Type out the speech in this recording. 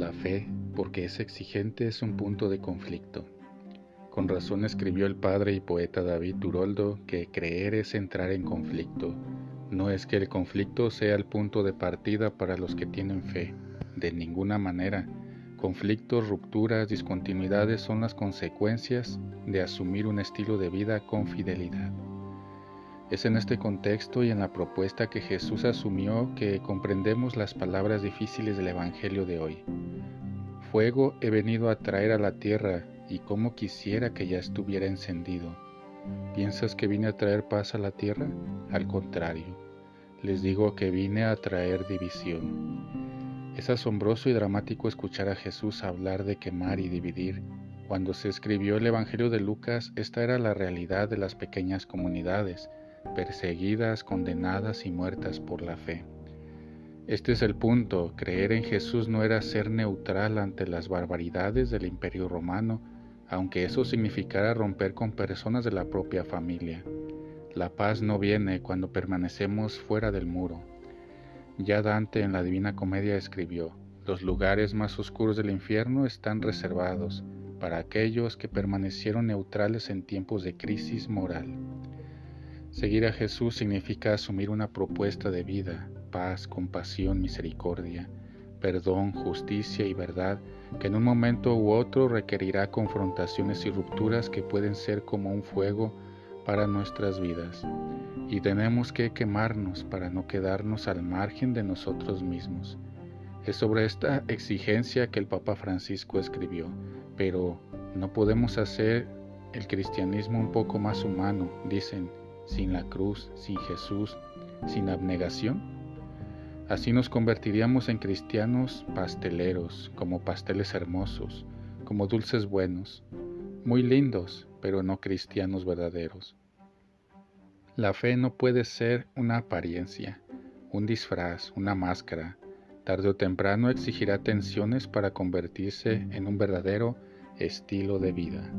la fe, porque es exigente, es un punto de conflicto. Con razón escribió el padre y poeta David Turoldo que creer es entrar en conflicto. No es que el conflicto sea el punto de partida para los que tienen fe, de ninguna manera. Conflictos, rupturas, discontinuidades son las consecuencias de asumir un estilo de vida con fidelidad. Es en este contexto y en la propuesta que Jesús asumió que comprendemos las palabras difíciles del Evangelio de hoy. Fuego he venido a traer a la tierra y como quisiera que ya estuviera encendido. ¿Piensas que vine a traer paz a la tierra? Al contrario, les digo que vine a traer división. Es asombroso y dramático escuchar a Jesús hablar de quemar y dividir. Cuando se escribió el Evangelio de Lucas, esta era la realidad de las pequeñas comunidades, perseguidas, condenadas y muertas por la fe. Este es el punto, creer en Jesús no era ser neutral ante las barbaridades del imperio romano, aunque eso significara romper con personas de la propia familia. La paz no viene cuando permanecemos fuera del muro. Ya Dante en la Divina Comedia escribió, los lugares más oscuros del infierno están reservados para aquellos que permanecieron neutrales en tiempos de crisis moral. Seguir a Jesús significa asumir una propuesta de vida, paz, compasión, misericordia, perdón, justicia y verdad que en un momento u otro requerirá confrontaciones y rupturas que pueden ser como un fuego para nuestras vidas. Y tenemos que quemarnos para no quedarnos al margen de nosotros mismos. Es sobre esta exigencia que el Papa Francisco escribió, pero no podemos hacer el cristianismo un poco más humano, dicen, sin la cruz, sin Jesús, sin abnegación? Así nos convertiríamos en cristianos pasteleros, como pasteles hermosos, como dulces buenos, muy lindos, pero no cristianos verdaderos. La fe no puede ser una apariencia, un disfraz, una máscara. Tarde o temprano exigirá tensiones para convertirse en un verdadero estilo de vida.